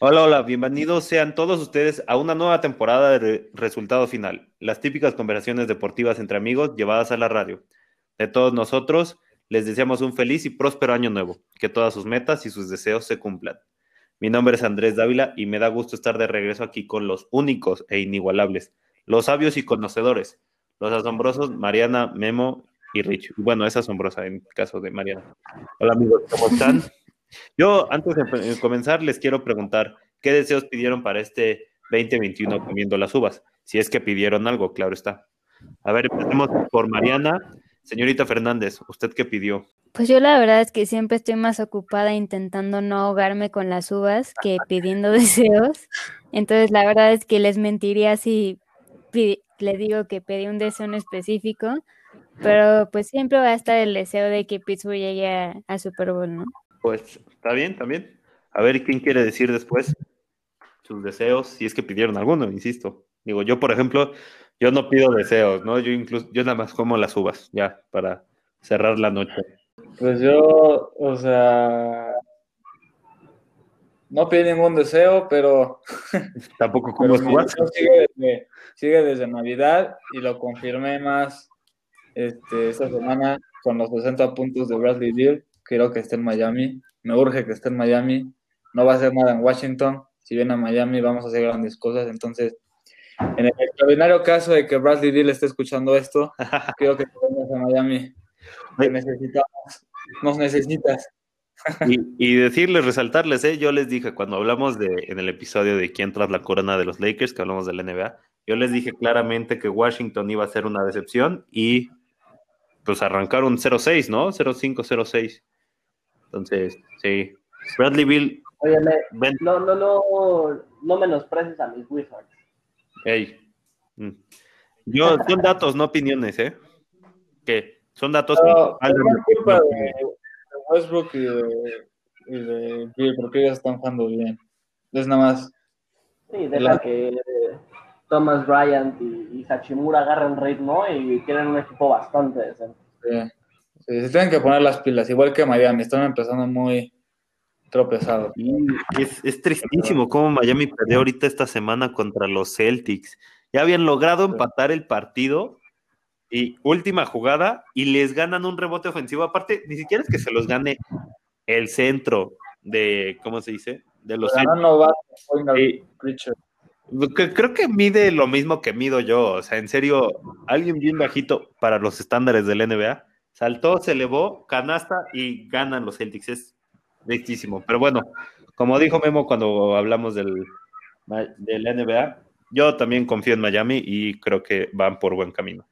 Hola, hola, bienvenidos sean todos ustedes a una nueva temporada de Resultado Final, las típicas conversaciones deportivas entre amigos llevadas a la radio. De todos nosotros, les deseamos un feliz y próspero año nuevo, que todas sus metas y sus deseos se cumplan. Mi nombre es Andrés Dávila y me da gusto estar de regreso aquí con los únicos e inigualables, los sabios y conocedores, los asombrosos Mariana, Memo y Rich. Bueno, es asombrosa en caso de Mariana. Hola amigos, ¿cómo están? Yo, antes de comenzar, les quiero preguntar, ¿qué deseos pidieron para este 2021 comiendo las uvas? Si es que pidieron algo, claro está. A ver, empecemos por Mariana. Señorita Fernández, ¿usted qué pidió? Pues yo la verdad es que siempre estoy más ocupada intentando no ahogarme con las uvas que pidiendo deseos. Entonces la verdad es que les mentiría si le digo que pedí un deseo en específico, pero pues siempre va a estar el deseo de que Pittsburgh llegue a, a Super Bowl, ¿no? Pues está bien, también. A ver quién quiere decir después sus deseos, si es que pidieron alguno, insisto. Digo, yo, por ejemplo, yo no pido deseos, ¿no? Yo incluso, yo nada más como las uvas, ya, para cerrar la noche. Pues yo, o sea, no pido ningún deseo, pero... Tampoco como uvas. Sigue desde, sigue desde Navidad y lo confirmé más este, esta semana con los 60 puntos de Bradley Deal quiero que esté en Miami, me urge que esté en Miami, no va a hacer nada en Washington, si viene a Miami vamos a hacer grandes cosas, entonces en el extraordinario caso de que Bradley Deal esté escuchando esto, quiero que te vengas a Miami, te necesitamos, nos necesitas. Y, y, decirles, resaltarles, ¿eh? yo les dije cuando hablamos de, en el episodio de quién tras la corona de los Lakers, que hablamos de la NBA, yo les dije claramente que Washington iba a ser una decepción y pues arrancaron 0-6, ¿no? 0-5, 0-6. Entonces, sí. Bradley Bill. Oye, no, no, no, no menosprecies a mis Wizards. Hey. Mm. Yo, son datos, no opiniones, ¿eh? ¿Qué? Son datos. No, es culpa de Westbrook y de, y de Bill, porque ellos están jugando bien. Es nada más. Sí, deja que Thomas Bryant y, y Hachimura agarren ritmo y quieren un equipo bastante decente. Sí. Se tienen que poner las pilas, igual que Miami, están empezando muy tropezados. Es, es tristísimo cómo Miami perdió ahorita esta semana contra los Celtics. Ya habían logrado empatar el partido y última jugada y les ganan un rebote ofensivo. Aparte, ni siquiera es que se los gane el centro de, ¿cómo se dice? De los Creo que mide lo mismo que mido yo. O sea, en serio, alguien bien bajito para los estándares del NBA saltó, se elevó, canasta y ganan los Celtics. Es tristísimo. Pero bueno, como dijo Memo cuando hablamos del, NBA, yo también confío en Miami y creo que van por buen camino.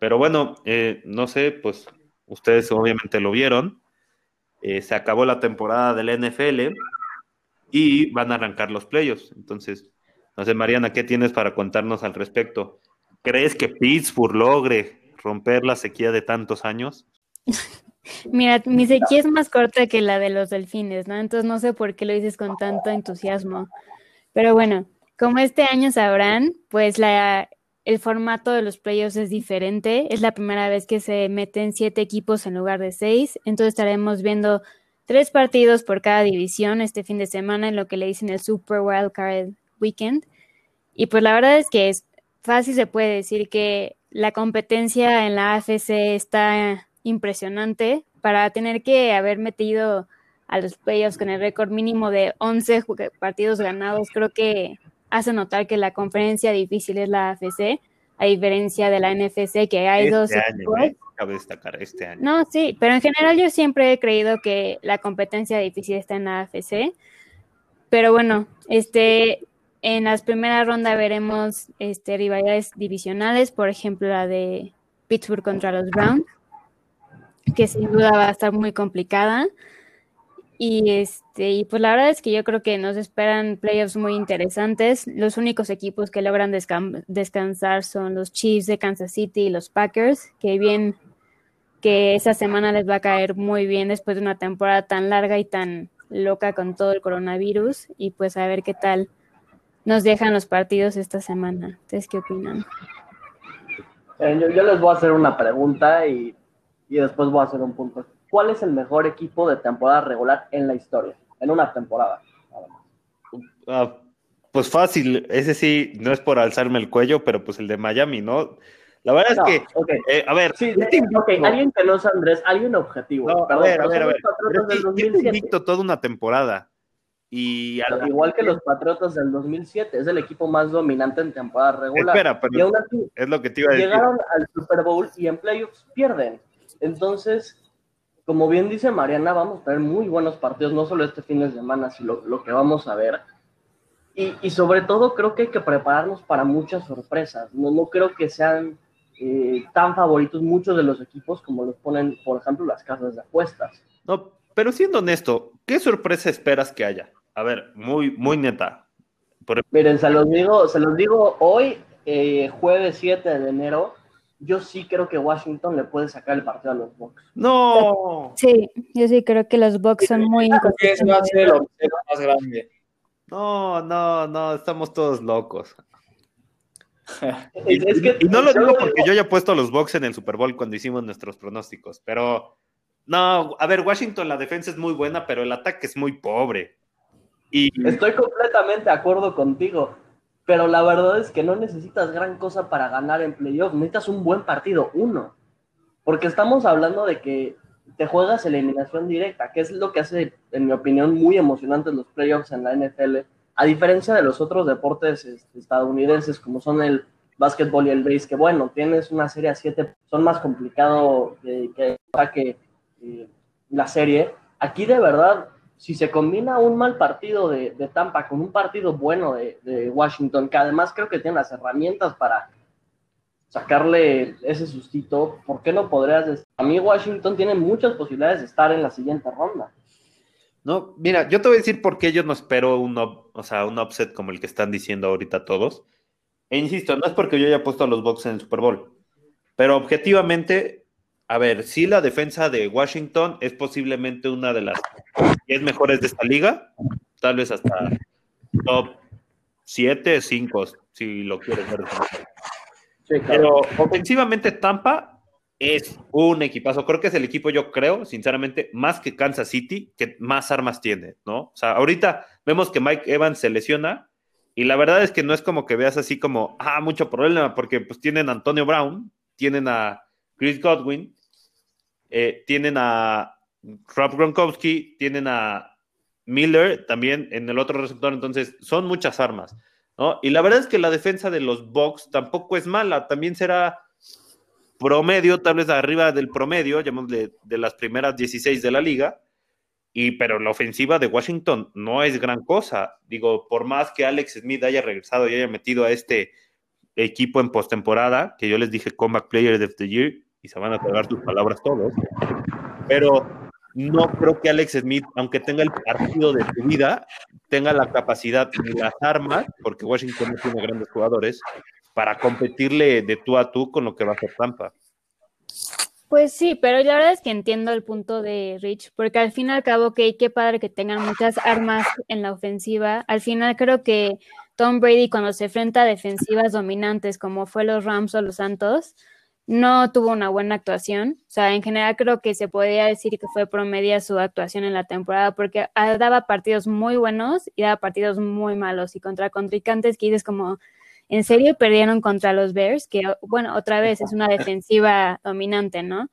Pero bueno, eh, no sé, pues ustedes obviamente lo vieron. Eh, se acabó la temporada del NFL y van a arrancar los playoffs. Entonces, no sé, Mariana, ¿qué tienes para contarnos al respecto? ¿Crees que Pittsburgh logre romper la sequía de tantos años? Mira, mi sequía es más corta que la de los delfines, ¿no? Entonces no sé por qué lo dices con tanto entusiasmo. Pero bueno, como este año sabrán, pues el formato de los playoffs es diferente. Es la primera vez que se meten siete equipos en lugar de seis. Entonces estaremos viendo tres partidos por cada división este fin de semana en lo que le dicen el Super Wild Card Weekend. Y pues la verdad es que es fácil se puede decir que la competencia en la AFC está impresionante para tener que haber metido a los playoffs con el récord mínimo de 11 partidos ganados. Creo que hace notar que la conferencia difícil es la AFC, a diferencia de la NFC, que hay este dos. Año, ¿eh? Cabe destacar este año. No, sí, pero en general yo siempre he creído que la competencia difícil está en la AFC. Pero bueno, este, en las primeras rondas veremos este, rivalidades divisionales, por ejemplo la de Pittsburgh contra los Browns, que sin duda va a estar muy complicada. Y este, y pues la verdad es que yo creo que nos esperan playoffs muy interesantes. Los únicos equipos que logran descansar son los Chiefs de Kansas City y los Packers, que bien que esa semana les va a caer muy bien después de una temporada tan larga y tan loca con todo el coronavirus. Y pues a ver qué tal nos dejan los partidos esta semana. ¿Ustedes qué opinan? Eh, yo, les voy a hacer una pregunta y, y, después voy a hacer un punto. ¿Cuál es el mejor equipo de temporada regular en la historia? En una temporada, Ah, pues fácil, ese sí, no es por alzarme el cuello, pero pues el de Miami, ¿no? La verdad No, es que, eh, a ver, Sí, este de- invicto- ok, alguien que no es Andrés, alguien objetivo. no, a Perdón, ver, a ver, a ver. tiene 2007. invicto toda una temporada. Y Igual que los Patriotas del 2007, es el equipo más dominante en temporada regular. Espera, pero así, es lo que te iba a decir. llegaron al Super Bowl y en playoffs pierden. Entonces, como bien dice Mariana, vamos a tener muy buenos partidos, no solo este fin de semana, sino lo, lo que vamos a ver. Y, y sobre todo creo que hay que prepararnos para muchas sorpresas. No, no creo que sean eh, tan favoritos muchos de los equipos como los ponen, por ejemplo, las casas de apuestas. No, pero siendo honesto, ¿qué sorpresa esperas que haya? A ver, muy, muy neta. Por- Miren, se los digo, se los digo hoy, eh, jueves 7 de enero, yo sí creo que Washington le puede sacar el partido a los Bucks. No, Sí, yo sí creo que los Bucks son muy ese va a ser el más grande. no, no, no, estamos todos locos. Es, es que y no lo digo porque yo ya he puesto a los Bucks en el Super Bowl cuando hicimos nuestros pronósticos, pero no, a ver, Washington la defensa es muy buena, pero el ataque es muy pobre. Estoy completamente de acuerdo contigo, pero la verdad es que no necesitas gran cosa para ganar en playoff, necesitas un buen partido, uno. Porque estamos hablando de que te juegas eliminación directa, que es lo que hace, en mi opinión, muy emocionantes los playoffs en la NFL, a diferencia de los otros deportes este, estadounidenses como son el básquetbol y el base, que bueno, tienes una serie a siete, son más complicado que, que, que eh, la serie. Aquí de verdad, si se combina un mal partido de, Tampa con un partido bueno de, Washington, que además creo que tiene las herramientas para sacarle ese sustito, ¿por qué no podrías decir? A mí Washington tiene muchas posibilidades de estar en la siguiente ronda. No, mira, yo te voy a decir por qué yo no espero un, o sea, un upset como el que están diciendo ahorita todos. E insisto, no es porque yo haya puesto a los Bucks en el Super Bowl, pero objetivamente, a ver, si la defensa de Washington es posiblemente una de las 10 mejores de esta liga, tal vez hasta top 7, 5, si lo quieres ver. Sí, claro. Pero ofensivamente Tampa es un equipazo. Creo que es el equipo, yo creo, sinceramente, más que Kansas City, que más armas tiene, ¿no? O sea, ahorita vemos que Mike Evans se lesiona y la verdad es que no es como que veas así como, ah, mucho problema, porque pues tienen a Antonio Brown, tienen a Chris Godwin, eh, tienen a Rob Gronkowski, tienen a Miller también en el otro receptor, entonces son muchas armas. Y la verdad es que la defensa de los Bucks tampoco es mala, también será promedio, tal vez arriba del promedio, llamémosle de las primeras 16 de la liga, y, pero la ofensiva de Washington no es gran cosa. Digo, por más que Alex Smith haya regresado y haya metido a este equipo en postemporada, que yo les dije Comeback Player of the Year, y se van a tragar tus palabras todos, pero no creo que Alex Smith, aunque tenga el partido de su vida, tenga la capacidad ni las armas, porque Washington no tiene grandes jugadores, para competirle de tú a tú con lo que va a hacer Tampa. Pues sí, pero la verdad es que entiendo el punto de Rich, porque al fin y al cabo, que qué padre que tengan muchas armas en la ofensiva. Al final creo que Tom Brady cuando se enfrenta a defensivas dominantes como fue los Rams o los Santos, no tuvo una buena actuación. O sea, en general creo que se podría decir que fue promedia su actuación en la temporada porque daba partidos muy buenos y daba partidos muy malos y contra contrincantes que dices como, ¿en serio perdieron contra los Bears? Que, bueno, otra vez es una defensiva dominante, ¿no?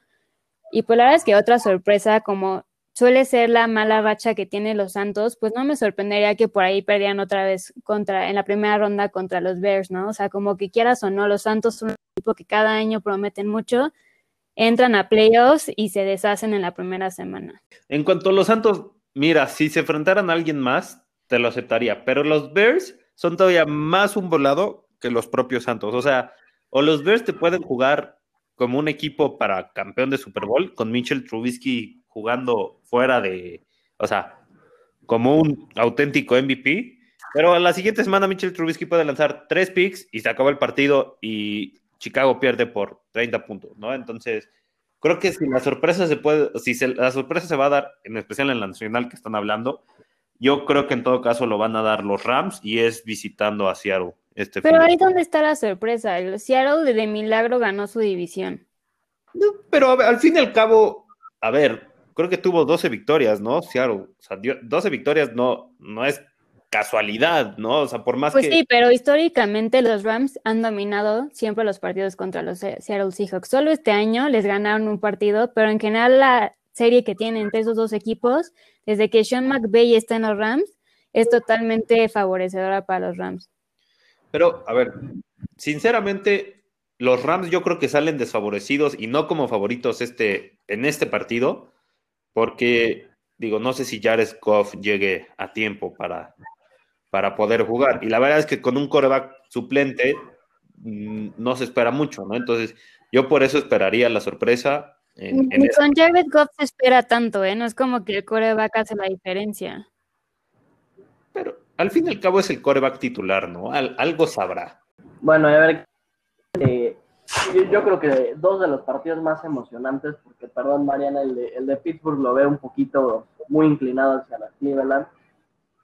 Y pues la verdad es que otra sorpresa, como suele ser la mala racha que tienen los Santos, pues no me sorprendería que por ahí perdieran otra vez contra, en la primera ronda contra los Bears, ¿no? O sea, como que quieras o no, los Santos son un equipo que cada año prometen mucho, entran a playoffs y se deshacen en la primera semana. En cuanto a los Santos, mira, si se enfrentaran a alguien más, te lo aceptaría, pero los Bears son todavía más un volado que los propios Santos. O sea, o los Bears te pueden jugar como un equipo para campeón de Super Bowl, con Mitchell Trubisky jugando fuera de, o sea, como un auténtico MVP, pero a la siguiente semana Mitchell Trubisky puede lanzar tres picks y se acabó el partido y Chicago pierde por 30 puntos, ¿no? Entonces, creo que si la sorpresa se puede, si se, la sorpresa se va a dar, en especial en la nacional que están hablando, yo creo que en todo caso lo van a dar los Rams y es visitando a Seattle. Este pero ahí donde está la sorpresa. El Seattle de milagro ganó su división. No, pero ver, al fin y al cabo, a ver, creo que tuvo 12 victorias, ¿no? Seattle. O sea, 12 victorias no, no es casualidad, ¿no? O sea, por más Pues que... sí, pero históricamente los Rams han dominado siempre los partidos contra los Se- Seattle Seahawks. Solo este año les ganaron un partido, pero en general la serie que tienen entre esos dos equipos, desde que Sean McVay está en los Rams, es totalmente favorecedora para los Rams. Pero, a ver, sinceramente, los Rams yo creo que salen desfavorecidos y no como favoritos este, en este partido, porque, digo, no sé si Jared Goff llegue a tiempo para, para poder jugar. Y la verdad es que con un coreback suplente mm, no se espera mucho, ¿no? Entonces, yo por eso esperaría la sorpresa. En, en Ni esta- con Jared Goff se espera tanto, ¿eh? No es como que el coreback hace la diferencia. Pero al fin y al cabo es el coreback titular, ¿no? Al- algo sabrá. Bueno, a ver, eh, yo, yo creo que dos de los partidos más emocionantes, porque perdón Mariana, el de, el de Pittsburgh lo veo un poquito muy inclinado hacia la Cleveland.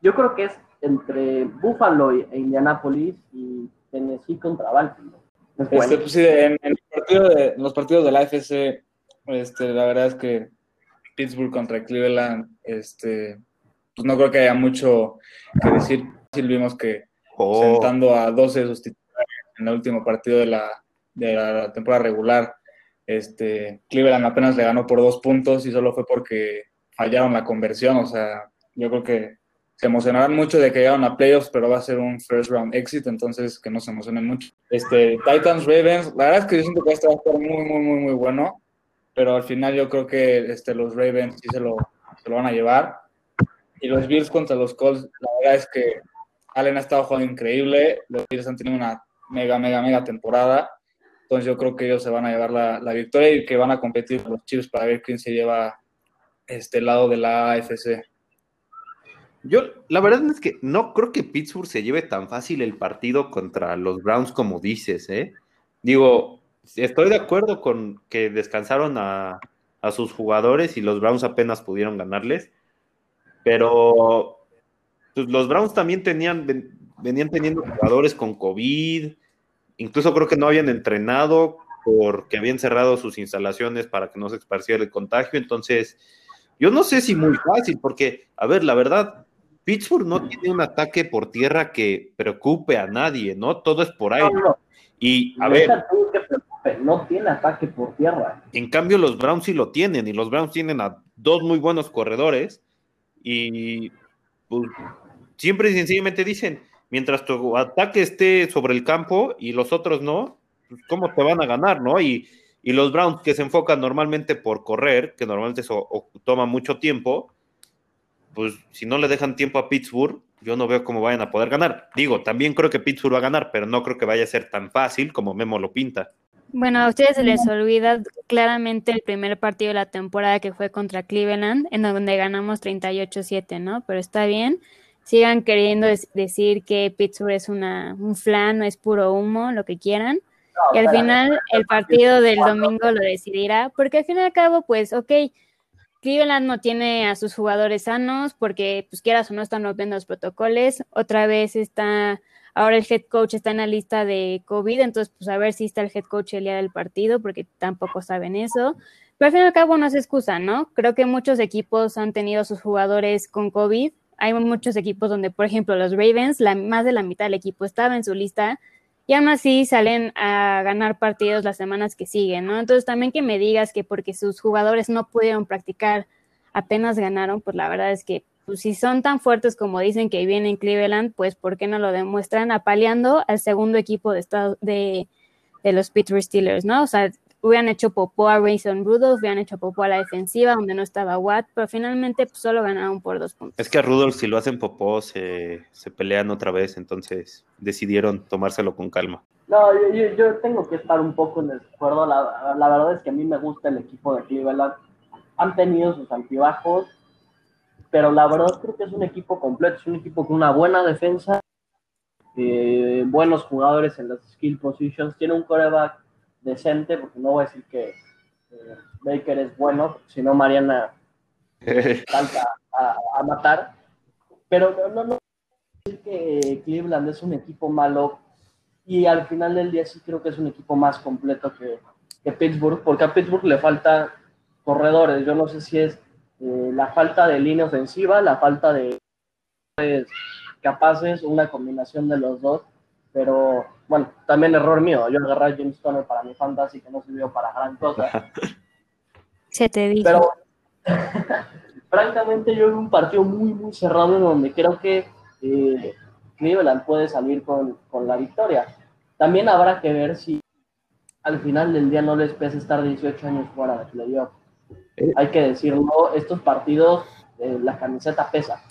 Yo creo que es entre Buffalo e Indianapolis y Tennessee contra Baltimore. Es Este, pues sí, en, en el partido de- en los partidos de la AFC, este, la verdad es que Pittsburgh contra Cleveland, este, pues no creo que haya mucho que decir. Sí vimos que Oh, sentando a 12 de sus titulares en el último partido de la, de la temporada regular, este, Cleveland apenas le ganó por dos puntos y solo fue porque fallaron la conversión. O sea, yo creo que se emocionarán mucho de que llegaron a playoffs, pero va a ser un first round exit, entonces que no se emocionen mucho. Este, Titans Ravens, la verdad es que yo siento que este va a estar muy, muy, muy, muy bueno, pero al final yo creo que este, los Ravens sí se lo, se lo van a llevar. Y los Bills contra los Colts, la verdad es que Allen ha estado jugando increíble, los Bills han tenido una mega, mega, mega temporada, entonces yo creo que ellos se van a llevar la, la victoria y que van a competir con los Chiefs para ver quién se lleva este lado de la AFC. Yo, la verdad es que no creo que Pittsburgh se lleve tan fácil el partido contra los Browns como dices, ¿eh? Digo, estoy de acuerdo con que descansaron a, a sus jugadores y los Browns apenas pudieron ganarles, pero pues, los Browns también tenían, ven- venían teniendo jugadores con COVID, incluso creo que no habían entrenado porque habían cerrado sus instalaciones para que no se esparciera el contagio, entonces yo no sé si muy fácil, porque, a ver, la verdad, Pittsburgh no tiene un ataque por tierra que preocupe a nadie, ¿no? Todo es por aire. No, no, Y, a ver, no tiene ataque por tierra. en cambio los Browns sí lo tienen, y los Browns tienen a dos muy buenos corredores, y pues, siempre y sencillamente dicen, mientras tu ataque esté sobre el campo y los otros no, pues, ¿cómo te van a ganar, no? Y, y los Browns que se enfocan normalmente por correr, que normalmente eso o- toma mucho tiempo, pues si no le dejan tiempo a Pittsburgh, yo no veo cómo vayan a poder ganar. Digo, también creo que Pittsburgh va a ganar, pero no creo que vaya a ser tan fácil como Memo lo pinta. Bueno, a ustedes se les olvida claramente el primer partido de la temporada que fue contra Cleveland, en donde ganamos 38-7, ¿no? Pero está bien. Sigan queriendo decir que Pittsburgh es una, un flan, no es puro humo, lo que quieran. No, Y al final el partido del domingo lo decidirá, porque al fin y al cabo, pues, ok, Cleveland no tiene a sus jugadores sanos porque, pues, quieras o no, están rompiendo los protocolos. Otra vez está, ahora el head coach está en la lista de COVID, entonces, pues, a ver si está el head coach el día del partido, porque tampoco saben eso. Pero al fin y al cabo no se excusa, ¿no? Creo que muchos equipos han tenido a sus jugadores con COVID. Hay muchos equipos donde, por ejemplo, los Ravens, la, más de la mitad del equipo estaba en su lista y aún así salen a ganar partidos las semanas que siguen, ¿no? Entonces también que me digas que porque sus jugadores no pudieron practicar, apenas ganaron, pues la verdad es que pues, si son tan fuertes como dicen que vienen en Cleveland, pues ¿por qué no lo demuestran apaleando al segundo equipo de, estado, de, de los Pittsburgh Steelers, ¿no? O sea, hubieran hecho popó a Rayson Rudolph, hubieran hecho popó a la defensiva donde no estaba Watt, pero finalmente pues, solo ganaron por dos puntos. Es que a Rudolph, si lo hacen popó, se, se pelean otra vez, entonces decidieron tomárselo con calma. No, yo, yo, yo tengo que estar un poco en desacuerdo. La, la verdad es que a mí me gusta el equipo de Cleveland. Han tenido sus altibajos, pero la verdad creo que es un equipo completo. Es un equipo con una buena defensa, eh, buenos jugadores en las skill positions. Tiene un coreback decente, porque no voy a decir que eh, Baker es bueno, si no Mariana salta a, a matar. Pero no, no, no decir que Cleveland es un equipo malo y al final del día sí creo que es un equipo más completo que, que Pittsburgh, porque a Pittsburgh le falta corredores. Yo no sé si es eh, la falta de línea ofensiva, la falta de que capaz es una combinación de los dos, pero bueno, también error mío. Yo agarré a James Conner para mi fantasy que no sirvió para gran cosa. Se te dijo. Pero francamente yo vi un partido muy, muy cerrado en donde creo que eh, Cleveland puede salir con, con, la victoria. También habrá que ver si al final del día no les pesa estar 18 años fuera de playoff. Eh. Hay que decirlo, estos partidos, eh, la camiseta pesa.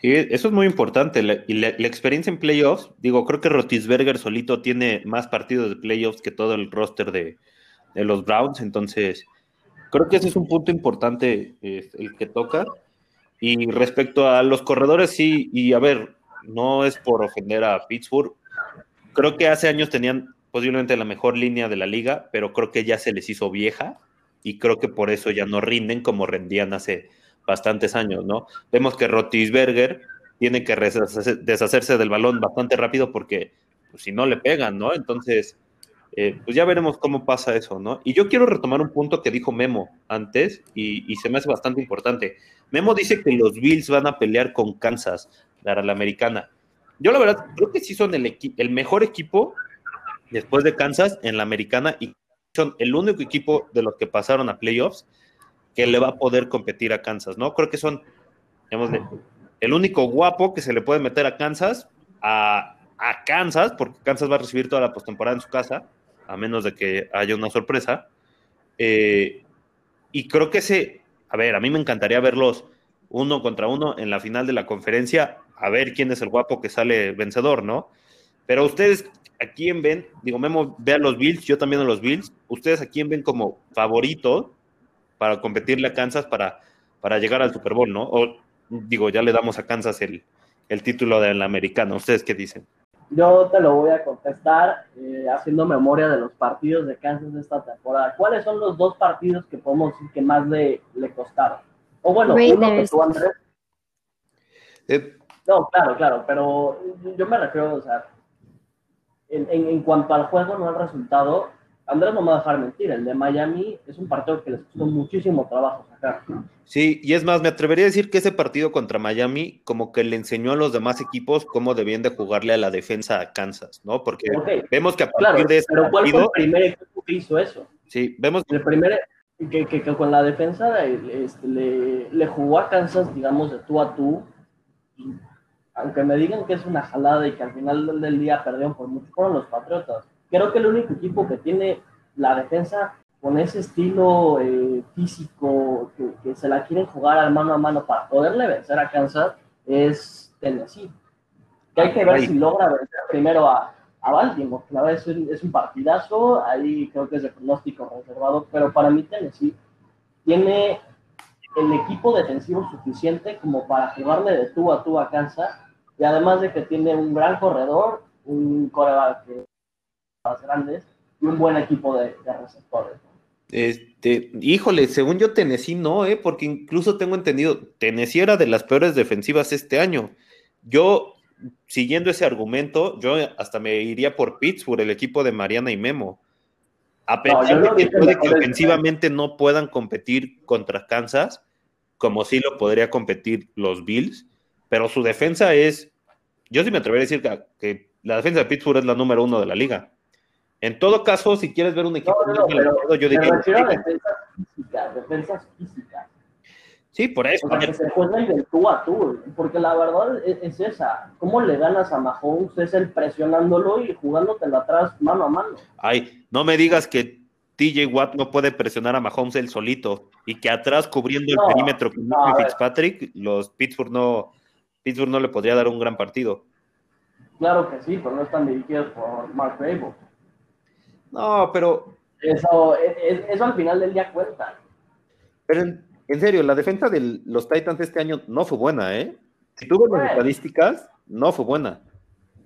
Sí, eso es muy importante. La, y la, experiencia en playoffs, digo, creo que Rotisberger solito tiene más partidos de playoffs que todo el roster de, los Browns, entonces creo que ese es un punto importante el que toca. Y respecto a los corredores, sí, y a ver, no es por ofender a Pittsburgh, creo que hace años tenían posiblemente la mejor línea de la liga, pero creo que ya se les hizo vieja y creo que por eso ya no rinden como rendían hace bastantes años, ¿no? Vemos que Rotisberger tiene que deshacerse del balón bastante rápido porque pues, si no le pegan, ¿no? Entonces, eh, pues ya veremos cómo pasa eso, ¿no? Y yo quiero retomar un punto que dijo Memo antes y, se me hace bastante importante. Memo dice que los Bills van a pelear con Kansas para la americana. Yo la verdad creo que sí son el, el mejor equipo después de Kansas en la americana y son el único equipo de los que pasaron a playoffs que le va a poder competir a Kansas, ¿no? Creo que son, digamos, el único guapo que se le puede meter a Kansas, a, Kansas, porque Kansas va a recibir toda la postemporada en su casa, a menos de que haya una sorpresa. Eh, y creo que ese, a ver, a mí me encantaría verlos uno contra uno en la final de la conferencia, a ver quién es el guapo que sale vencedor, ¿no? Pero ustedes, ¿a quién ven? Digo, Memo ve los Bills, yo también a los Bills. ¿Ustedes a quién ven como favorito para competirle a Kansas para, para llegar al Super Bowl, ¿no? O digo, ya le damos a Kansas el, el título de la americana. ¿Ustedes qué dicen? Yo te lo voy a contestar eh, haciendo memoria de los partidos de Kansas de esta temporada. ¿Cuáles son los dos partidos que podemos decir que más le, le costaron? O bueno, Raiders. uno que tú, Andrés. Eh, No, claro, claro, pero yo me refiero, o sea, en, en, en cuanto al juego, no al resultado, Andrés no me va a dejar mentir, el de Miami es un partido que les costó muchísimo trabajo sacar. Sí, y es más, me atrevería a decir que ese partido contra Miami como que le enseñó a los demás equipos cómo debían de jugarle a la defensa a Kansas, ¿no? Porque vemos que a partir Claro, de ese pero ¿cuál fue el primer equipo que hizo eso? sí, vemos El primer, que, que, que con la defensa este, le, le jugó a Kansas, digamos, de tú a tú. Aunque me digan que es una jalada y que al final del día perdieron por mucho, fueron los Patriotas. Creo que el único equipo que tiene la defensa con ese estilo eh, físico, que, que se la quieren jugar al mano a mano para poderle vencer a Kansas, es Tennessee. Que hay que ver Ay. si logra vencer primero a, a Baltimore. La verdad es un, es un partidazo, ahí creo que es de pronóstico reservado, pero para mí Tennessee tiene el equipo defensivo suficiente como para jugarle de tú a tú a Kansas, y además de que tiene un gran corredor, un coreback que grandes y un buen equipo de, de receptores. Este, híjole, según yo Tennessee no, ¿eh? porque incluso tengo entendido, Tennessee era de las peores defensivas este año. Yo, siguiendo ese argumento, yo hasta me iría por Pittsburgh, el equipo de Mariana y Memo. A pesar de que puede que ofensivamente no puedan competir contra Kansas, como sí lo podría competir los Bills, pero su defensa es, yo sí me atrevería a decir que, que la defensa de Pittsburgh es la número uno de la liga. En todo caso, si quieres ver un equipo No, no, yo diría defensas físicas, defensas físicas. Sí, por eso. O sea, que se jueguen del tú a tú, porque la verdad es, es esa. ¿Cómo le ganas a Mahomes? Es el presionándolo y jugándotelo atrás mano a mano. Ay, no me digas que TJ Watt no puede presionar a Mahomes él solito y que atrás cubriendo No, el perímetro con no. Fitzpatrick, los Pittsburgh no, Pittsburgh no le podría dar un gran partido. Claro que sí, pero no están dirigidos por Mark Rabel. No, pero, Eso, es- es- eso al final del día cuenta. pero en, en serio, la defensa de los Titans este año no fue buena, ¿eh? Si tuvo las Bueno. estadísticas, no fue buena.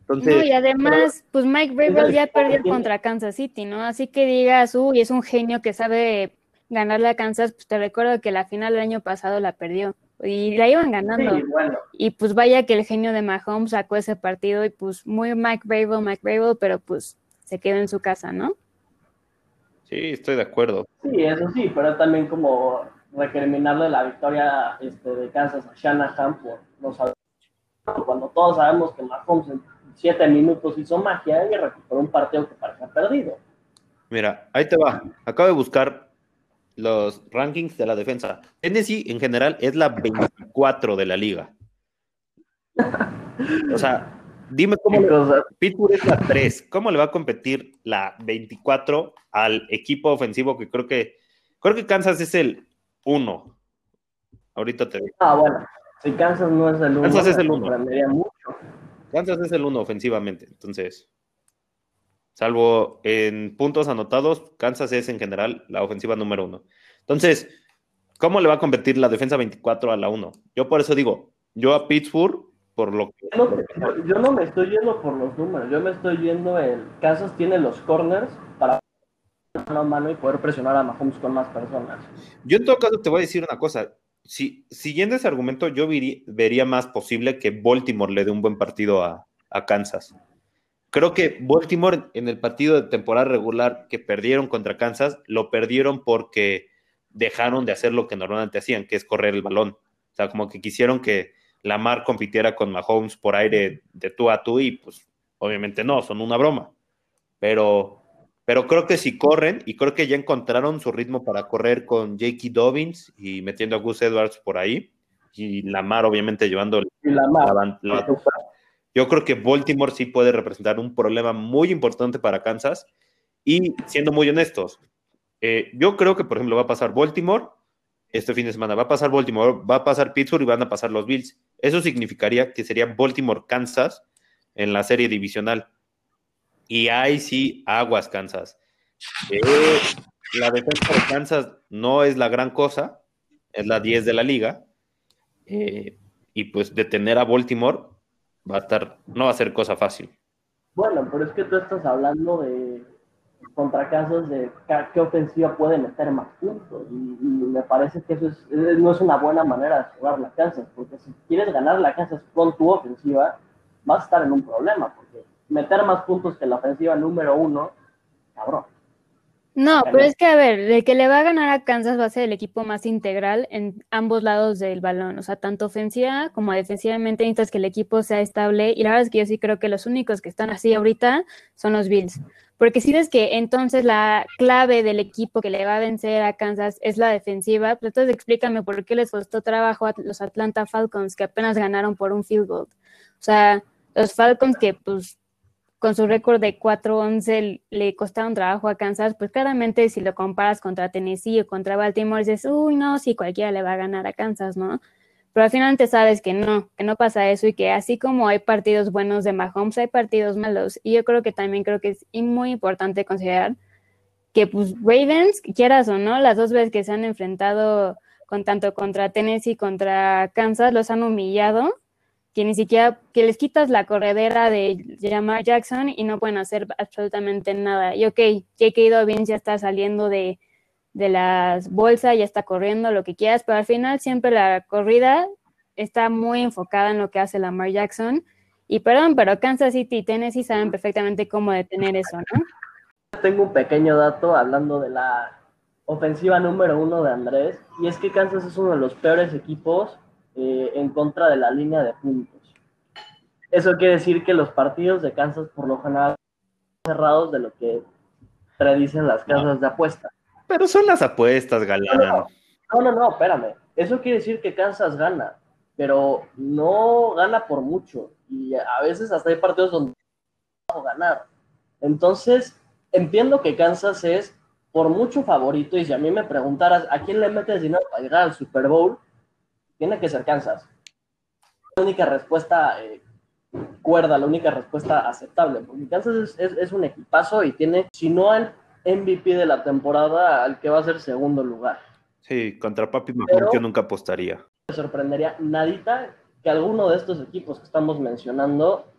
Entonces, No, y además, pues Mike Vrabel el ya perdió contra Kansas City, ¿no? Así que digas, uy, es un genio que sabe ganarle a Kansas, pues te recuerdo que la final del año pasado la perdió y la iban ganando. Sí, bueno. Y pues vaya que el genio de Mahomes sacó ese partido y pues muy Mike Vrabel, Mike Vrabel, pero pues se quedó en su casa, ¿no? sí, estoy de acuerdo. Sí, eso sí, pero también como recriminarle la victoria este, de Kansas a Shanahan por no saber cuando todos sabemos que Mahomes en siete minutos hizo magia y recuperó un partido que parecía perdido. Mira, ahí te va. Acabo de buscar los rankings de la defensa. Tennessee en general es la 24 de la liga. O sea, dime cómo le, Pittsburgh es la 3. ¿Cómo le va a competir la 24 al equipo ofensivo que creo que creo que Kansas es el 1? Ahorita te digo. Ah, bueno. Si Kansas no es el 1, Kansas es el 1. mucho. Kansas es el 1 ofensivamente, entonces salvo en puntos anotados, Kansas es en general la ofensiva número uno. Entonces, ¿cómo le va a competir la defensa 24 a la 1? Yo por eso digo, yo a Pittsburgh, por lo que... No, yo no me estoy yendo por los números, yo me estoy yendo en Kansas tiene los corners para mano a mano y poder presionar a Mahomes con más personas. Yo en todo caso te voy a decir una cosa, si, siguiendo ese argumento, yo vería más posible que Baltimore le dé un buen partido a, a Kansas. Creo que Baltimore en el partido de temporada regular que perdieron contra Kansas, lo perdieron porque dejaron de hacer lo que normalmente hacían, que es correr el balón. O sea, como que quisieron que Lamar compitiera con Mahomes por aire de tú a tú y pues obviamente no, son una broma. Pero, pero creo que si corren y creo que ya encontraron su ritmo para correr con Jakey Dobbins y metiendo a Gus Edwards por ahí y Lamar obviamente llevando la, la, la, yo creo que Baltimore sí puede representar un problema muy importante para Kansas. Y siendo muy honestos, eh, yo creo que, por ejemplo, va a pasar Baltimore este fin de semana, va a pasar Baltimore, va a pasar Pittsburgh y van a pasar los Bills. Eso significaría que sería Baltimore-Kansas en la serie divisional. Y ahí sí, aguas Kansas. Eh, la defensa de Kansas no es la gran cosa, es la 10 de la liga. Eh, y pues detener a Baltimore va a estar, no va a ser cosa fácil. Bueno, pero es que tú estás hablando de contracasos de qué ofensiva puede meter más puntos y, me parece que eso es, no es una buena manera de jugar la Kansas, porque si quieres ganar la Kansas con tu ofensiva, vas a estar en un problema, porque meter más puntos que la ofensiva número uno, cabrón. No, pero es que, a ver, el que le va a ganar a Kansas va a ser el equipo más integral en ambos lados del balón. O sea, tanto ofensiva como defensivamente necesitas que el equipo sea estable. Y la verdad es que yo sí creo que los únicos que están así ahorita son los Bills. Porque si ves que entonces la clave del equipo que le va a vencer a Kansas es la defensiva, pues entonces explícame por qué les costó trabajo a los Atlanta Falcons que apenas ganaron por un field goal. O sea, los Falcons que pues con su récord de 4-11 le costaron trabajo a Kansas, pues claramente si lo comparas contra Tennessee o contra Baltimore, dices, uy, no, sí, cualquiera le va a ganar a Kansas, ¿no? Pero al final te sabes que no, que no pasa eso y que así como hay partidos buenos de Mahomes, hay partidos malos. Y yo creo que también creo que es muy importante considerar que pues Ravens, quieras o no, las dos veces que se han enfrentado con tanto contra Tennessee contra Kansas, los han humillado que ni siquiera, que les quitas la corredera de Jamar Jackson y no pueden hacer absolutamente nada. Y ok, J.K. Dobbins ya está saliendo de, de las bolsas, ya está corriendo, lo que quieras, pero al final siempre la corrida está muy enfocada en lo que hace Lamar Jackson. Y perdón, pero Kansas City y Tennessee saben perfectamente cómo detener eso, ¿no? Tengo un pequeño dato hablando de la ofensiva número uno de Andrés, y es que Kansas es uno de los peores equipos eh, en contra de la línea de puntos. Eso quiere decir que los partidos de Kansas por lo general son cerrados de lo que predicen las casas de apuesta. Pero son las apuestas, Galán. No, no, no, espérame. Eso quiere decir que Kansas gana, pero no gana por mucho. Y a veces hasta hay partidos donde no ganar. Entonces, entiendo que Kansas es por mucho favorito. Y si a mí me preguntaras a quién le metes dinero para llegar al Super Bowl, tiene que ser Kansas. La única respuesta eh, cuerda, la única respuesta aceptable, porque Kansas es, un equipazo y tiene, si no al MVP de la temporada, al que va a ser segundo lugar. Sí, contra Papi Mahomes yo nunca apostaría. Me sorprendería nadita que alguno de estos equipos que estamos mencionando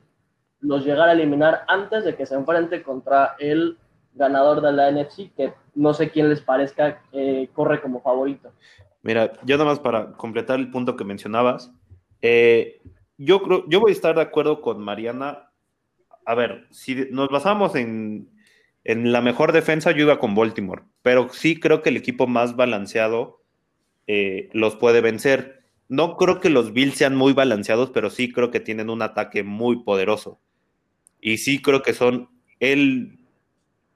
los llegara a eliminar antes de que se enfrente contra el ganador de la NFC, que no sé quién les parezca eh, corre como favorito. Mira, yo nada más para completar el punto que mencionabas, eh, yo creo, yo voy a estar de acuerdo con Mariana. A ver, si nos basamos en, la mejor defensa, yo iba con Baltimore, pero sí creo que el equipo más balanceado eh, los puede vencer. no creo que los Bills sean muy balanceados, pero sí creo que tienen un ataque muy poderoso. Y sí creo que son el,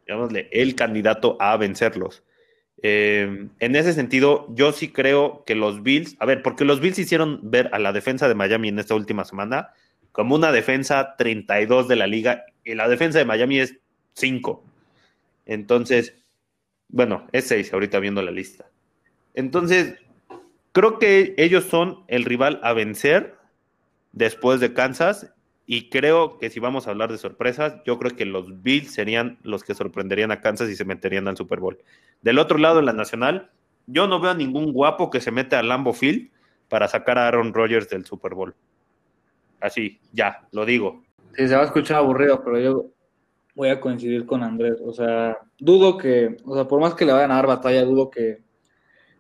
llamémosle, el candidato a vencerlos. Eh, en ese sentido, yo sí creo que los Bills, a ver, porque los Bills hicieron ver a la defensa de Miami en esta última semana como una defensa 32 de la liga y la defensa de Miami es 5. Entonces, bueno, es 6 ahorita viendo la lista. Entonces, creo que ellos son el rival a vencer después de Kansas y creo que si vamos a hablar de sorpresas, yo creo que los Bills serían los que sorprenderían a Kansas y se meterían al Super Bowl. Del otro lado, en la nacional, yo no veo a ningún guapo que se mete a Lambo Field para sacar a Aaron Rodgers del Super Bowl. Así, ya, lo digo. Sí, se va a escuchar aburrido, pero yo voy a coincidir con Andrés. O sea, dudo que, o sea, por más que le vayan a dar batalla, dudo que,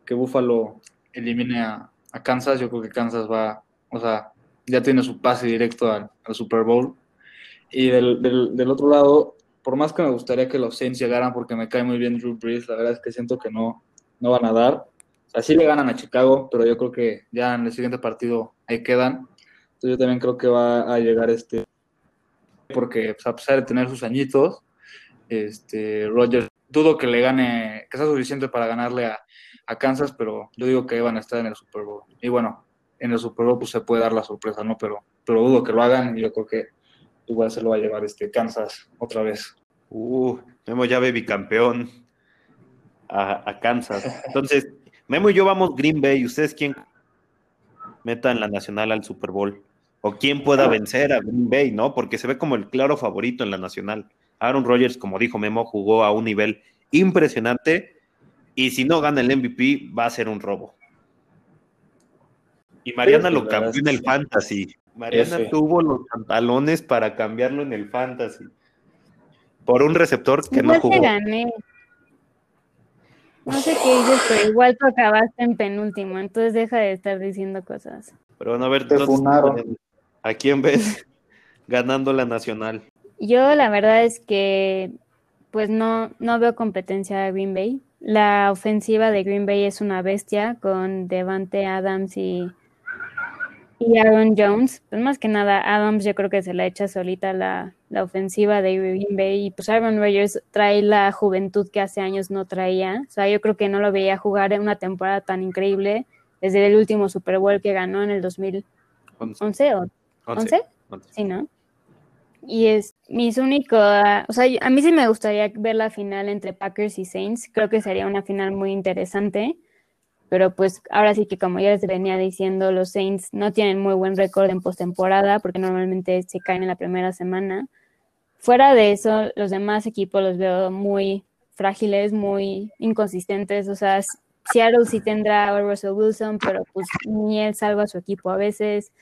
que Buffalo elimine a, Kansas. Yo creo que Kansas va, o sea, ya tiene su pase directo al, Super Bowl. Y del, del, otro lado, por más que me gustaría que los Saints llegaran, porque me cae muy bien Drew Brees, la verdad es que siento que no, no van a dar. Así le ganan a Chicago, pero yo creo que ya en el siguiente partido ahí quedan. Entonces yo también creo que va a llegar este, porque pues, a pesar de tener sus añitos, este, Rogers dudo que le gane, que sea suficiente para ganarle a, a Kansas, pero yo digo que van a estar en el Super Bowl. Y bueno, en el Super Bowl pues se puede dar la sorpresa, ¿no? Pero, pero dudo que lo hagan y yo creo que igual se lo va a llevar este Kansas otra vez. Uh, Memo ya ve bicampeón a, a Kansas. Entonces, Memo y yo vamos Green Bay. ¿Ustedes quién metan la nacional al Super Bowl? ¿O quién pueda vencer a Green Bay, no? Porque se ve como el claro favorito en la nacional. Aaron Rodgers, como dijo Memo, jugó a un nivel impresionante y si no gana el MVP, va a ser un robo. Y Mariana lo cambió en el fantasy. Mariana tuvo los pantalones para cambiarlo en el fantasy. Por un receptor que no jugó. No sé qué dices, pero igual tú acabaste en penúltimo, entonces deja de estar diciendo cosas. Pero bueno, a ver, ¿a quién ves ganando la nacional? Yo la verdad es que pues no, no veo competencia a Green Bay. La ofensiva de Green Bay es una bestia con Devante Adams y, y Aaron Jones. Pues más que nada, Adams yo creo que se la echa solita la, la ofensiva de Green Bay. Y pues Aaron Rodgers trae la juventud que hace años no traía. O sea, yo creo que no lo veía jugar en una temporada tan increíble desde el último Super Bowl que ganó en el 2011 o 11. Sí, ¿no? Y es mis único, o sea, a mí sí me gustaría ver la final entre Packers y Saints. Creo que sería una final muy interesante. Pero pues ahora sí que como ya les venía diciendo, los Saints no tienen muy buen récord en postemporada porque normalmente se caen en la primera semana. Fuera de eso, los demás equipos los veo muy frágiles, muy inconsistentes. O sea, Seattle sí tendrá a Russell Wilson, pero pues ni él salva a su equipo a veces.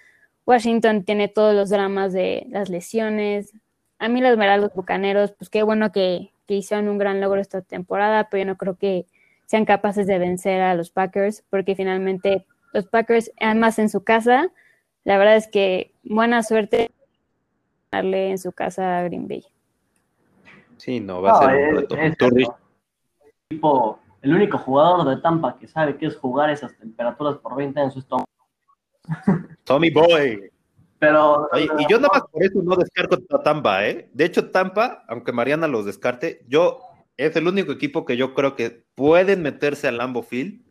Washington tiene todos los dramas de las lesiones. A mí los los Bucaneros, pues qué bueno que, hicieron un gran logro esta temporada, pero yo no creo que sean capaces de vencer a los Packers, porque finalmente los Packers, además en su casa, la verdad es que buena suerte darle en su casa a Green Bay. Sí, no, va a ser un reto. el único jugador de Tampa que sabe qué es jugar esas temperaturas por 20 en su estómago Tommy Boy. Pero. y yo nada más por eso no descarto a Tampa, ¿eh? De hecho, Tampa, aunque Mariana los descarte, yo es el único equipo que yo creo que pueden meterse al Lambo Field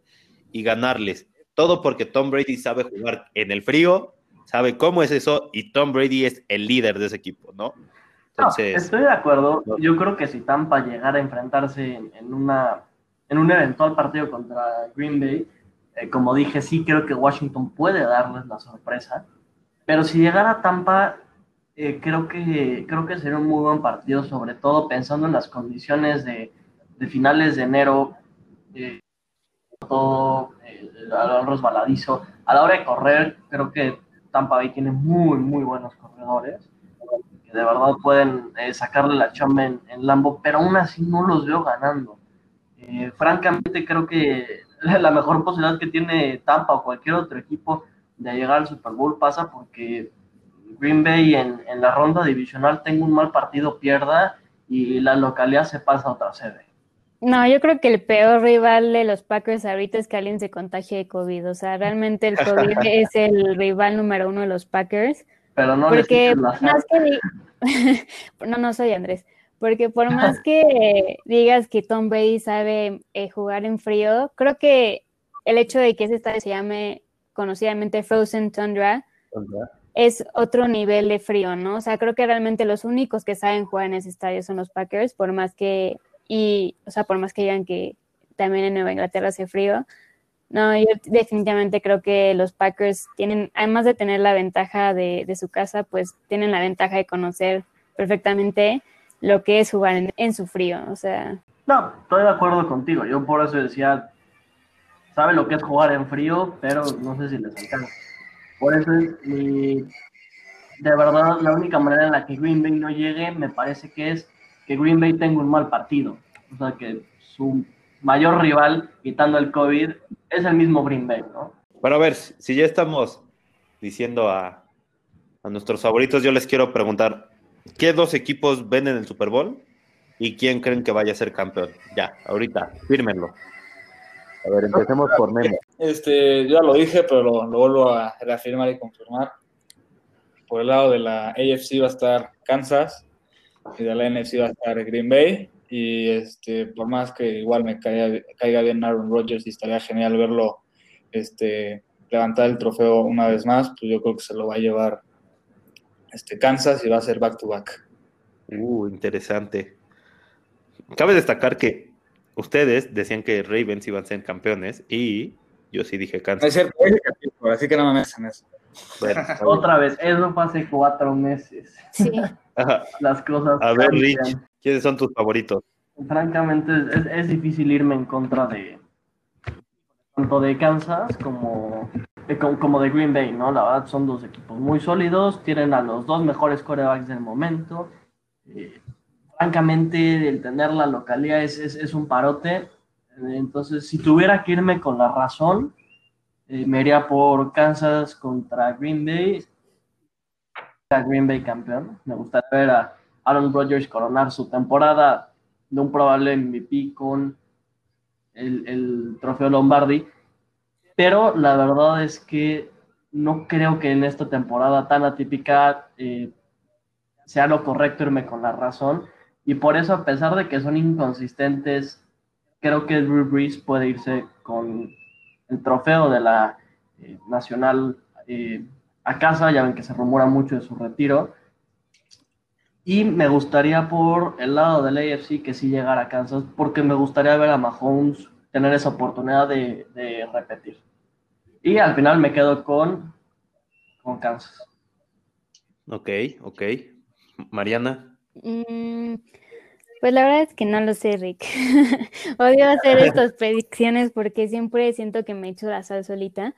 y ganarles. Todo porque Tom Brady sabe jugar en el frío, sabe cómo es eso, y Tom Brady es el líder de ese equipo, ¿no? Entonces, estoy de acuerdo. Yo creo que si Tampa llegara a enfrentarse en, una, en un eventual partido contra Green Bay, eh, como dije, sí creo que Washington puede darles la sorpresa, pero si llegara a Tampa, eh, creo, que, creo que sería un muy buen partido, sobre todo pensando en las condiciones de, finales de enero, eh, todo al resbaladizo. A la hora de correr, creo que Tampa Bay tiene muy, muy buenos corredores que de verdad pueden sacarle la chamba en, en, Lambo, pero aún así no los veo ganando. francamente, creo que la mejor posibilidad que tiene Tampa o cualquier otro equipo de llegar al Super Bowl pasa porque Green Bay en, la ronda divisional tenga un mal partido, pierda y la localidad se pasa a otra sede. No, yo creo que el peor rival de los Packers ahorita es que alguien se contagie de COVID. O sea, realmente el COVID es el rival número uno de los Packers. Pero no Porque más que no, no soy Andrés. Porque por más que digas que Tom Brady sabe eh, jugar en frío, creo que el hecho de que ese estadio se llame conocidamente Frozen Tundra es otro nivel de frío, ¿no? O sea, creo que realmente los únicos que saben jugar en ese estadio son los Packers, por más que, y, o sea, por más que digan que también en Nueva Inglaterra hace frío. No, yo definitivamente creo que los Packers tienen, además de tener la ventaja de, de su casa, pues tienen la ventaja de conocer perfectamente lo que es jugar en, su frío. O sea, No, estoy de acuerdo contigo. Yo por eso decía, sabe lo que es jugar en frío, pero no sé si les alcanza. Por eso es mi... De verdad, la única manera en la que Green Bay no llegue, me parece que es que Green Bay tenga un mal partido. O sea, que su mayor rival, quitando el COVID, es el mismo Green Bay, ¿no? Pero a ver, si ya estamos diciendo a, a nuestros favoritos, yo les quiero preguntar, ¿qué dos equipos ven en el Super Bowl y quién creen que vaya a ser campeón? Ya, ahorita, fírmenlo. A ver, empecemos por Memo. Este, ya lo dije, pero lo, lo vuelvo a reafirmar y confirmar. Por el lado de la AFC va a estar Kansas y de la NFC va a estar Green Bay. Y este, por más que igual me caiga, caiga bien Aaron Rodgers y estaría genial verlo este, levantar el trofeo una vez más, pues yo creo que se lo va a llevar este, Kansas y va a ser back to back. Uh, interesante. Cabe destacar que ustedes decían que Ravens iban a ser campeones y yo sí dije Es Kansas. cierto, ese capítulo, así que no me metan en eso. Bueno. Otra vez, eso fue hace cuatro meses. sí. Las cosas A ver, Rich, cambian. ¿quiénes son tus favoritos? Francamente, es, es difícil irme en contra de tanto de Kansas como de, como, como de Green Bay, ¿no? La verdad son dos equipos muy sólidos, tienen a los dos mejores corebacks del momento. Eh, francamente, el tener la localidad es, es, es un parote. Entonces, si tuviera que irme con la razón, eh, me iría por Kansas contra Green Bay. Green Bay campeón. Me gustaría ver a Aaron Rodgers coronar su temporada de un probable MVP con el, el trofeo Lombardi. Pero la verdad es que no creo que en esta temporada tan atípica eh, sea lo correcto irme con la razón. Y por eso, a pesar de que son inconsistentes, creo que Drew Brees puede irse con el trofeo de la eh, Nacional eh, a casa. Ya ven que se rumora mucho de su retiro. Y me gustaría por el lado del AFC que sí llegara a Kansas, porque me gustaría ver a Mahomes tener esa oportunidad de, de repetir. Y al final me quedo con, con Kansas. Ok, ok. Mariana. Mm, pues la verdad es que no lo sé, Rick. Odio hacer estas predicciones porque siempre siento que me echo la sal solita.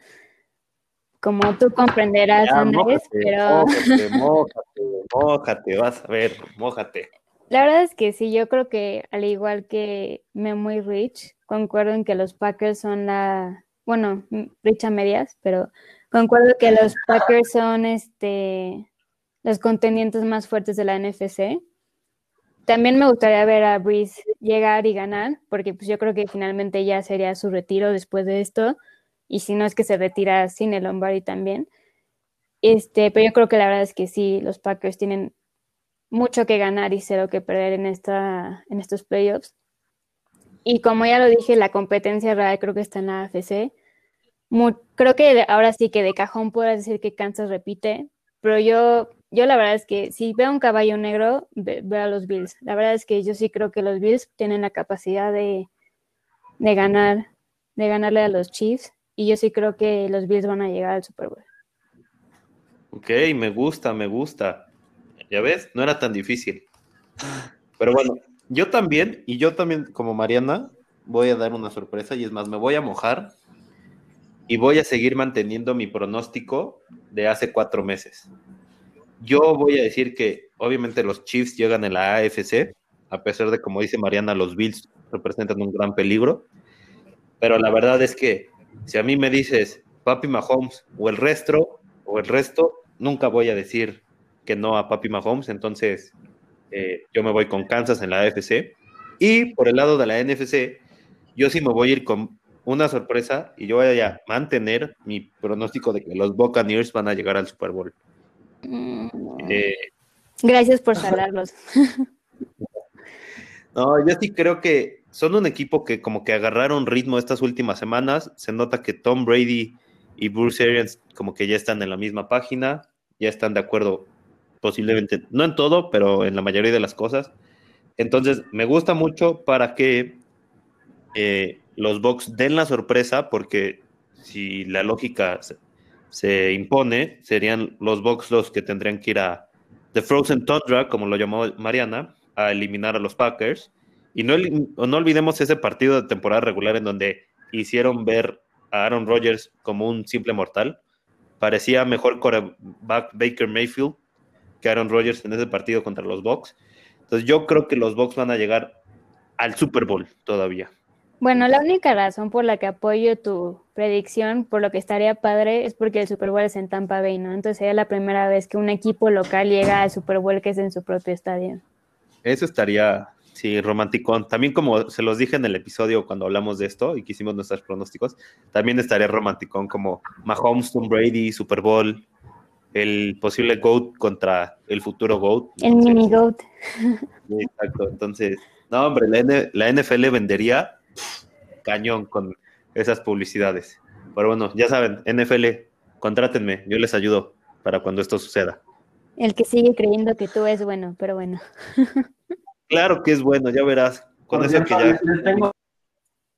Como tú comprenderás, Ya, Andrés, mójate, pero mójate, mójate, mójate, vas a ver, mójate. la verdad es que sí, yo creo que al igual que Memo y Rich, concuerdo en que los Packers son la, bueno, Rich a medias, pero concuerdo que los Packers son este los contendientes más fuertes de la NFC. También me gustaría ver a Breeze llegar y ganar, porque pues yo creo que finalmente ya sería su retiro después de esto, y si no es que se retira sin el Lombardi también. Este, pero yo creo que la verdad es que sí, los Packers tienen mucho que ganar y cero que perder en, esta, en estos playoffs. Y como ya lo dije, la competencia real creo que está en la AFC. Mu- creo que ahora sí que de cajón puedo decir que Kansas repite, pero yo, yo la verdad es que si veo un caballo negro, ve- veo a los Bills. La verdad es que yo sí creo que los Bills tienen la capacidad de, de ganar, de ganarle a los Chiefs, y yo sí creo que los Bills van a llegar al Super Bowl. Ok, me gusta, me gusta. Ya ves, no era tan difícil. Pero bueno, yo también, y yo también, como Mariana, voy a dar una sorpresa y es más, me voy a mojar y voy a seguir manteniendo mi pronóstico de hace cuatro meses. Yo voy a decir que obviamente los Chiefs llegan en la AFC, a pesar de, como dice Mariana, los Bills representan un gran peligro. Pero la verdad es que si a mí me dices Papi Mahomes o el resto, o el resto, nunca voy a decir que no a Papi Mahomes. Entonces, eh, yo me voy con Kansas en la AFC. Y por el lado de la NFC, yo sí me voy a ir con una sorpresa y yo voy a mantener mi pronóstico de que los Buccaneers van a llegar al Super Bowl. Eh, Gracias por salarlos. no, yo sí creo que son un equipo que como que agarraron ritmo estas últimas semanas. Se nota que Tom Brady y Bruce Arians como que ya están en la misma página, ya están de acuerdo posiblemente, no en todo, pero en la mayoría de las cosas. Entonces, me gusta mucho para que eh, los Bucks den la sorpresa, porque si la lógica se, impone, serían los Bucks los que tendrían que ir a The Frozen Tundra, como lo llamó Mariana, a eliminar a los Packers. Y no olvidemos ese partido de temporada regular en donde hicieron ver a Aaron Rodgers como un simple mortal. Parecía mejor quarterback Baker Mayfield que Aaron Rodgers en ese partido contra los Bucks. Entonces yo creo que los Bucks van a llegar al Super Bowl todavía. Bueno, la única razón por la que apoyo tu predicción, por lo que estaría padre, es porque el Super Bowl es en Tampa Bay, ¿no? Entonces sería la primera vez que un equipo local llega al Super Bowl que es en su propio estadio. Eso estaría, sí, romanticón. También como se los dije en el episodio cuando hablamos de esto y que hicimos nuestros pronósticos, también estaría romanticón como Mahomes, Tom Brady, Super Bowl, el posible GOAT contra el futuro GOAT. El mini GOAT. Exacto, entonces, no, hombre, la, la NFL vendería pff, cañón con esas publicidades. Pero bueno, ya saben, NFL, contrátenme, yo les ayudo para cuando esto suceda. El que sigue creyendo que tú es bueno, pero bueno. Claro que es bueno, ya verás. Con eso que ya. les- tengo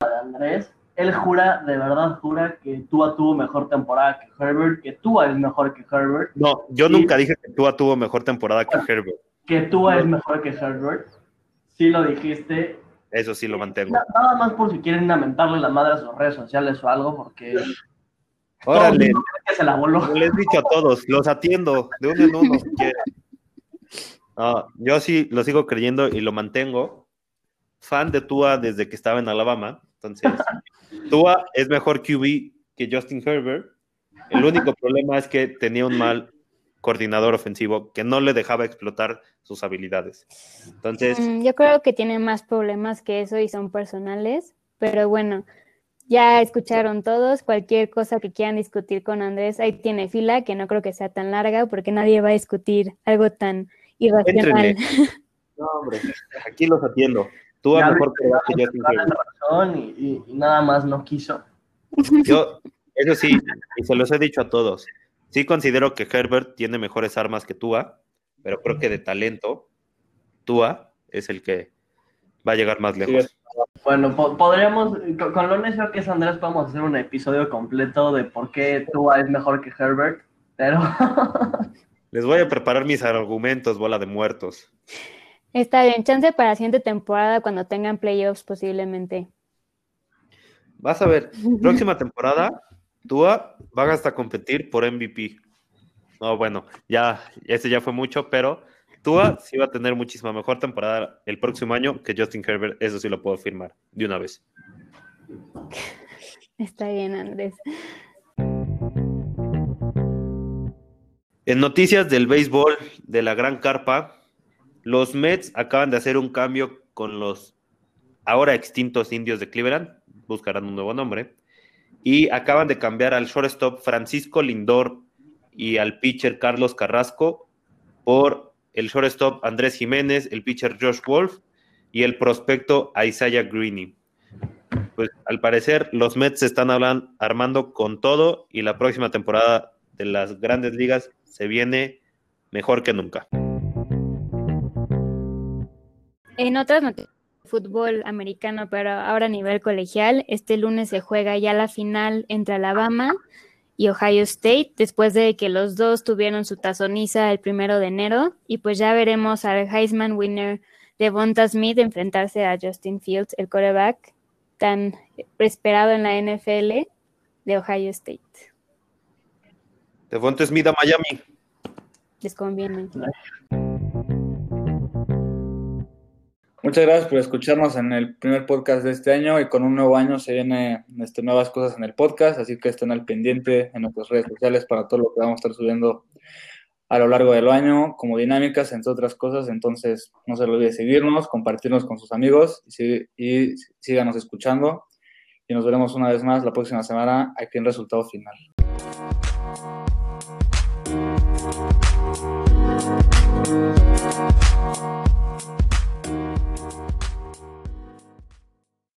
de Andrés. Él jura, de verdad jura que Tua tuvo mejor temporada que Herbert, que Tua es mejor que Herbert, No, yo Sí. nunca dije que Tua tuvo mejor temporada que Herbert. que Tua es mejor que Herbert. Sí lo dijiste. Eso sí lo mantengo. Na- Nada más por si quieren lamentarle la madre a sus redes sociales o algo, porque Órale, todo el que se la voló. yo les he dicho a todos, los atiendo de uno en uno si quieren. No, yo sí lo sigo creyendo y lo mantengo. Fan de Tua desde que estaba en Alabama. Entonces, Tua es mejor QB que Justin Herbert. El único problema es que tenía un mal coordinador ofensivo que no le dejaba explotar sus habilidades. Entonces, Mm, Yo creo que tiene más problemas que eso y son personales, pero bueno, ya escucharon todos. Cualquier cosa que quieran discutir con Andrés, ahí tiene fila, que no creo que sea tan larga porque nadie va a discutir algo tan irracional. No, hombre, aquí los atiendo. Tua Ya mejor que Herbert. razón y, y- y nada más no quiso. Yo, eso sí, y se los he dicho a todos. Sí considero que Herbert tiene mejores armas que Tua, pero creo que de talento, Tua es el que va a llegar más lejos. Bueno, po- podríamos, con, con lo necio que es Andrés, podemos hacer un episodio completo de por qué Tua es mejor que Herbert, pero Les voy a preparar mis argumentos, bola de muertos. Está bien, chance para la siguiente temporada cuando tengan playoffs posiblemente. Vas a ver, próxima temporada, Tua va hasta competir por MVP. No, bueno, ya, ese ya fue mucho, pero Tua sí va a tener muchísima mejor temporada el próximo año que Justin Herbert, eso sí lo puedo afirmar de una vez. Está bien, Andrés. En noticias del béisbol de la Gran Carpa, los Mets acaban de hacer un cambio con los ahora extintos indios de Cleveland, buscarán un nuevo nombre, y acaban de cambiar al shortstop Francisco Lindor y al pitcher Carlos Carrasco por el shortstop Andrés Jiménez, el pitcher Josh Wolf y el prospecto Isaiah Greeny. Pues al parecer los Mets se están hablan- armando con todo y la próxima temporada de las grandes ligas se viene mejor que nunca. En otras noticias, fútbol americano, pero ahora a nivel colegial, este lunes se juega ya la final entre Alabama y Ohio State, después de que los dos tuvieron su tazoniza el primero de enero, y pues ya veremos al Heisman winner Devonta Smith enfrentarse a Justin Fields, el quarterback tan esperado en la NFL de Ohio State. Devonta Smith a Miami. Les conviene. Muchas gracias por escucharnos en el primer podcast de este año y con un nuevo año se vienen este, nuevas cosas en el podcast, así que estén al pendiente en nuestras redes sociales para todo lo que vamos a estar subiendo a lo largo del año, como dinámicas, entre otras cosas. Entonces, no se lo olvide seguirnos, compartirnos con sus amigos y, y síganos escuchando. Y nos veremos una vez más la próxima semana aquí en Resultado Final.